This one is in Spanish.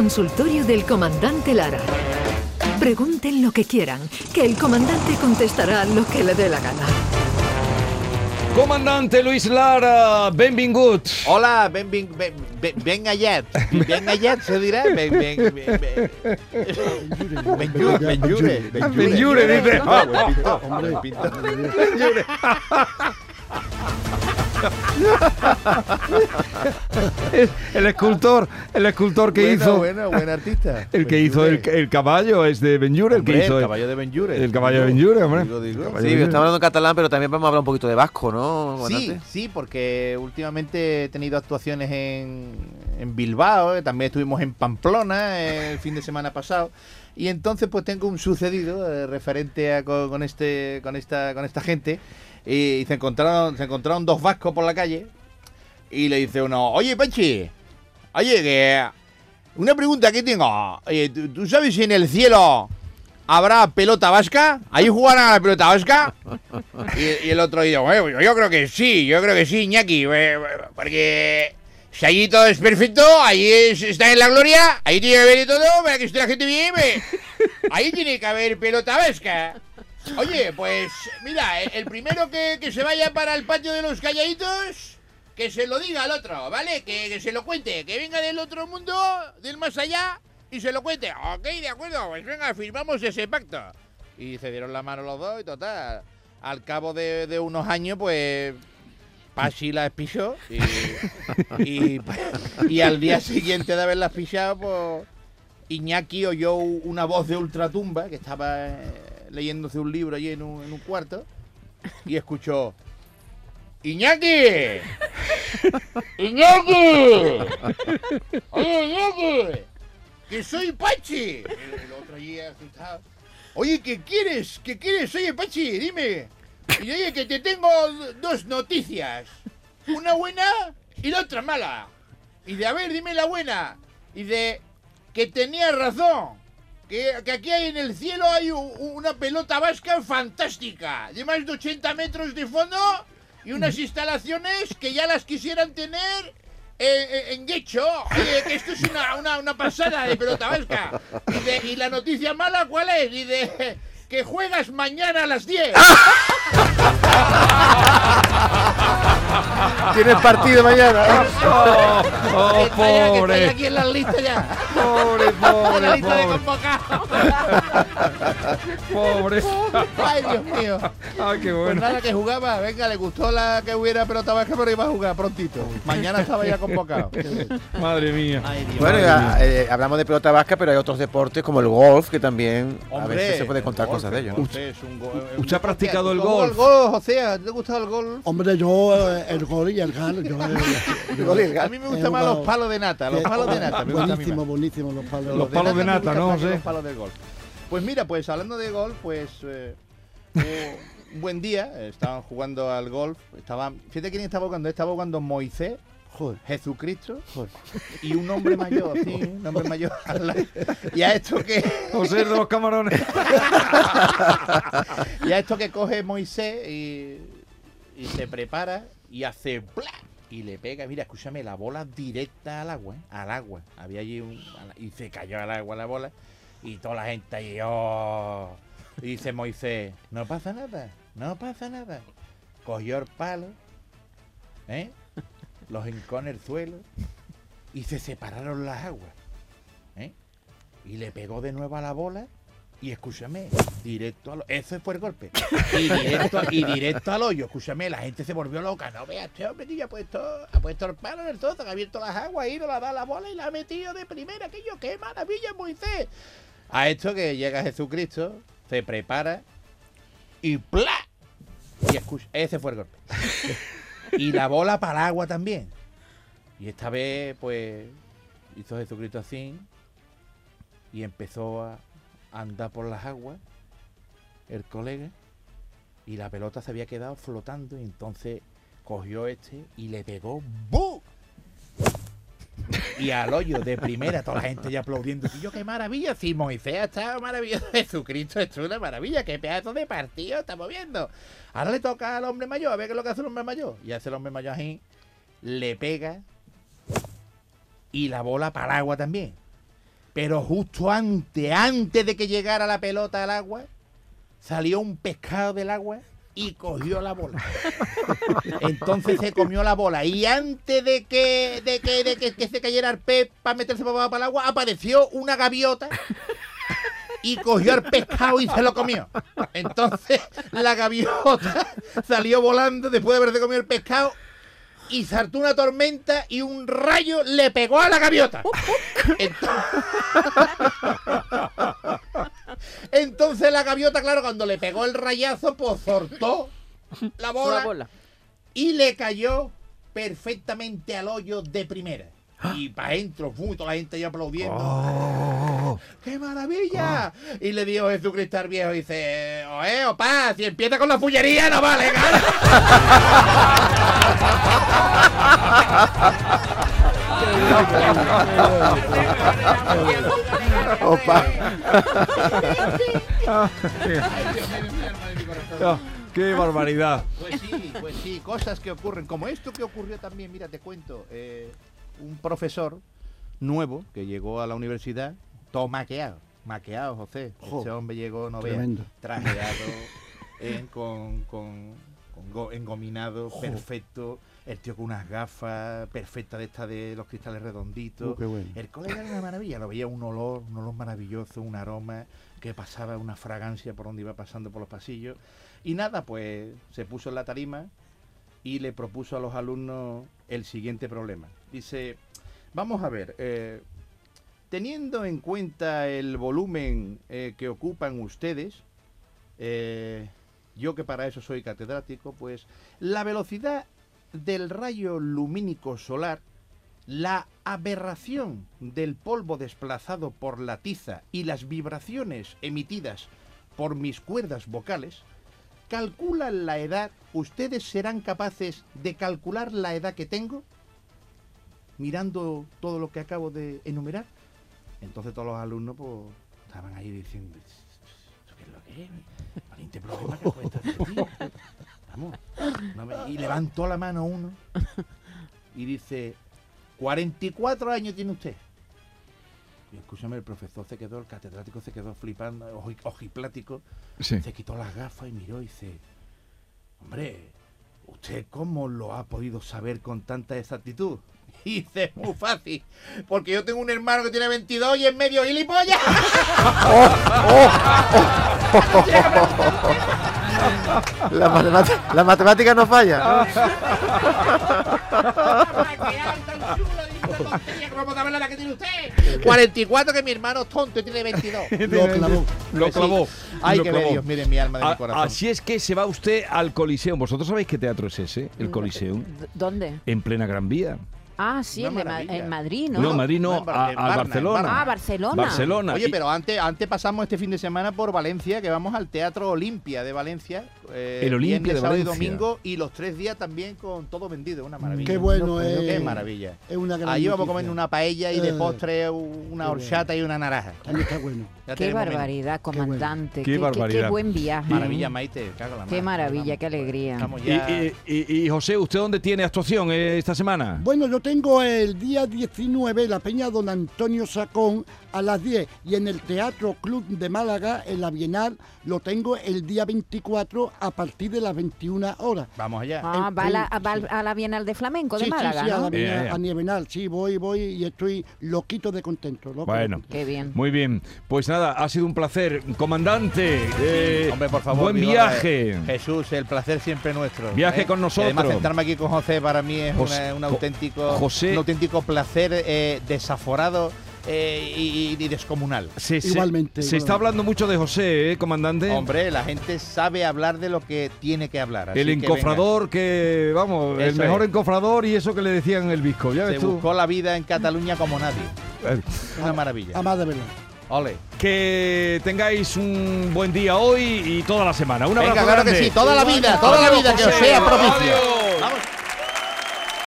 consultorio del comandante Lara. Pregunten lo que quieran, que el comandante contestará lo que le dé la gana. Comandante Luis Lara, benvingut. Hola, ben, ben, ben, ben, ben ayer. Ben ayer se dirá. Ben, ben, ben, ben. Benjure, Benjure, Benjure, dice. Ah, buen pintor, Hombre. buen pintor. El escultor, el escultor que hizo, Bueno, buen artista. el que hizo el, el caballo es de Benjure, el que Hombre, hizo el caballo de Benjure. el caballo de Benjure, hombre. Digo, digo. Caballo Sí, estamos hablando en catalán, pero también vamos a hablar un poquito de vasco, ¿no? Sí, sí, porque últimamente he tenido actuaciones en, en Bilbao, eh, también estuvimos en Pamplona eh, el fin de semana pasado. Y entonces pues tengo un sucedido eh, referente a co- con, este con esta con esta gente y se encontraron se encontraron dos vascos por la calle y le dice uno, "Oye, Pachi, oye que una pregunta que tengo, oye, ¿tú, tú sabes si en el cielo habrá pelota vasca? ¿Ahí jugarán a la pelota vasca?" Y, el otro dice, "Bueno, yo, creo que sí, yo creo que sí, Iñaki, eh, porque si allí todo es perfecto, es- está en la gloria, ahí tiene que haber todo para que esté la gente bien, eh. ahí tiene que haber pelota vasca. Oye, pues mira, el, el primero que, que se vaya para el patio de los calladitos, que se lo diga al otro, ¿vale? Que, que se lo cuente, que venga del otro mundo, del más allá, y se lo cuente. Ok, de acuerdo, pues venga, firmamos ese pacto. Y se dieron la mano los dos y total. Al cabo de, de unos años, pues. Pachi las pisó y, y, y al día siguiente de haberlas pisado, pues. Iñaki oyó una voz de ultratumba que estaba eh, leyéndose un libro allí en un, en un cuarto y escuchó. ¡Iñaki! ¡Iñaki! ¡Oye, Iñaki! ¡Que soy Pachi! El, el otro allí asustado. Oye, ¿qué quieres? ¿Qué quieres? Oye, Pachi, dime. Y oye, que te tengo dos noticias. Una buena y la otra mala. Y de, a ver, dime la buena. Y de que tenías razón. Que, que aquí hay en el cielo hay una pelota vasca fantástica. De más de 80 metros de fondo y unas instalaciones que ya las quisieran tener en, en- en Guecho. Oye, que esto es una, una, una pasada de pelota vasca. Y, de- y la noticia mala, ¿cuál es? Y de que juegas mañana a las 10. Tienes partido mañana. Oh, oh, ya, que pobre, aquí en la lista ya. pobre, En la pobre, de pobre, convocados. pobre. Ay, Dios mío. Ah, qué Pues bueno. nada, que jugaba. Venga, le gustó la que hubiera pelota vasca, pero iba a jugar prontito. Mañana estaba ya convocado. Madre mía. Ay, Dios. Bueno, ya, eh, hablamos de pelota vasca, pero hay otros deportes como el golf que también a Hombre, veces se puede contar golf, cosas de ellos. ¿Usted ha practicado el ¿Tú jugado golf? golf, José? ¿Te ha gustado el golf? Hombre, yo eh, el gol y el gal, yo, yo- A mí me gustan más los palos de nata, los palos de nata. me Buenísimo, buenísimo los palos. Los palos de nata, ¿no? Los palos de golf. Pues mira, pues hablando de golf, pues eh, hubo un buen día, estaban jugando al golf, estaban, fíjate quién estaba jugando, estaba jugando Moisés, Joder, Jesucristo y un hombre mayor, sí, un hombre mayor. Y a esto que José de los camarones. y a esto que coge Moisés y, y se prepara y hace ¡plá! y le pega, mira, escúchame, la bola directa al agua, ¿eh? al agua. Había allí un y se cayó al agua la bola y toda la gente ahí, oh. Y dice Moisés, no pasa nada, no pasa nada. Cogió el palo, ¿eh? los hincó en el suelo y se separaron las aguas. ¿eh? Y le pegó de nuevo a la bola y escúchame, directo al Ese fue el golpe. Y directo, y directo al hoyo. Escúchame, la gente se volvió loca. No veas, este hombre ya ha puesto, ha puesto el palo en el todo, ha abierto las aguas y no le ha dado la bola y la ha metido de primera. Aquello, qué maravilla, Moisés. A esto que llega Jesucristo, se prepara y ¡plá! Y escucha, ese fue el golpe. Y la bola para el agua también. Y esta vez, pues, hizo Jesucristo así y empezó a andar por las aguas el colega y la pelota se había quedado flotando y entonces cogió este y le pegó ¡bu! Y al hoyo de primera, toda la gente ya aplaudiendo. Y yo, qué maravilla, si Moisés ha estado maravilloso, Jesucristo es una maravilla, qué pedazo de partido estamos viendo. Ahora le toca al hombre mayor, a ver qué es lo que hace el hombre mayor. Y hace el hombre mayor así, le pega y la bola para agua también. Pero justo antes, antes de que llegara la pelota al agua, salió un pescado del agua y cogió la bola. Entonces se comió la bola. Y antes de que, de que, de que, que se cayera el pez para meterse para, para el agua, apareció una gaviota y cogió el pescado y se lo comió. Entonces la gaviota salió volando después de haberse comido el pescado y saltó una tormenta y un rayo le pegó a la gaviota. Entonces, Entonces la gaviota, claro, cuando le pegó el rayazo, pues soltó la bola, La bola. y le cayó perfectamente al hoyo de primera. Y para adentro, ¡fum! toda la gente ya aplaudiendo. ¡Qué maravilla! Y le dijo Jesucristo al viejo, dice, oye, opa, si empieza con la fullería no vale, gana. Opa. Ah, ¡Qué barbaridad! Pues sí, pues sí, cosas que ocurren, como esto que ocurrió también, mira, te cuento, eh, un profesor nuevo que llegó a la universidad, todo maqueado, maqueado, José. Jo, Ese hombre llegó, no veas, trajeado, eh, con, con, con go- engominado, perfecto, el tío con unas gafas perfectas de estas de los cristales redonditos. Uh, bueno. El colega era una maravilla, lo veía un olor, un olor maravilloso, un aroma que pasaba, una fragancia por donde iba pasando por los pasillos. Y nada, pues se puso en la tarima y le propuso a los alumnos el siguiente problema. Dice, vamos a ver, eh, teniendo en cuenta el volumen eh, que ocupan ustedes, eh, yo que para eso soy catedrático, pues la velocidad del rayo lumínico solar, la aberración del polvo desplazado por la tiza y las vibraciones emitidas por mis cuerdas vocales, calculan la edad, ¿ustedes serán capaces de calcular la edad que tengo? Mirando todo lo que acabo de enumerar. Entonces todos los alumnos pues estaban ahí diciendo, ¿esto qué es lo que es? Valiente problema que puede metido". Vamos. Y levantó la mano uno y dice, 44 años tiene usted. Y escúchame, el profesor se quedó, el catedrático se quedó flipando, oji- ojiplático, Sí. se quitó las gafas y miró y dice, hombre, ¿usted cómo lo ha podido saber con tanta exactitud? Y dice, muy fácil, porque yo tengo un hermano que tiene 22 y es medio gilipollas. La, matemática, la matemática no falla. Tiene usted? 44 que mi hermano es tonto y tiene 22. Lo clavó. Lo Sí. clavó. Ay, lo que clavó. Dios, miren mi alma de mi A- corazón. así es que se va usted al Coliseum. ¿Vosotros sabéis qué teatro es ese? El Coliseum. ¿Dónde? En plena Gran Vía. Ah, sí, Ma- en Madrid, ¿no? No, Madrid no, no, en Bar- a, Barcelona. Ah, Barcelona. Barcelona. Oye, pero antes, antes pasamos este fin de semana por Valencia, que vamos al Teatro Olimpia de Valencia. Eh, El Olimpia de sábado y Valencia. domingo, y los tres días también con todo vendido, una maravilla. Qué bueno No, es. Qué maravilla. Es una gran Ahí vamos a comer una paella y de Eh, postre una horchata y una naranja. También está bueno. Ya Qué barbaridad, comandante. Qué Qué, qué- barbaridad. qué buen viaje. Maravilla, Maite. la Qué mar. maravilla, qué alegría. Y, ya... y- y- y, José, ¿usted dónde tiene actuación eh, esta semana? Bueno, yo tengo el día 19 la Peña Don Antonio Sacón a las 10 y en el Teatro Club de Málaga, en la Bienal, lo tengo el día 24 a partir de las 21 horas. Vamos allá. Ah, va, a la, va sí. a la Bienal de Flamenco de sí, Málaga, sí, sí, a ¿no? la Bienal, Ya, ya. a Nievenal, sí, voy, voy y estoy loquito de contento. loco de Bueno. contento. Qué bien. Muy bien. Pues nada, ha sido un placer. Comandante, eh, Hombre, por favor. buen digo, viaje. eh, Jesús, el placer siempre nuestro. Viaje ¿eh? con nosotros. Y Además, sentarme aquí con José para mí es José- una- un auténtico, José- un auténtico placer eh, desaforado eh, y, y descomunal. Se, Igualmente, Se, igualmente. está hablando mucho de José, ¿eh, comandante? Hombre, la gente sabe hablar de lo que tiene que hablar. así el que encofrador que, vamos, el mejor es. encofrador y eso que le decían el visco. ¿Ya venga. ves Se tú? buscó la vida en Cataluña como nadie. Eh, Una maravilla. A más de verdad. Ole. Que tengáis un buen día hoy y toda la semana. Un Venga, abrazo claro que grande. sí, toda la vida, toda la vida, que os José. sea propicio. Adiós.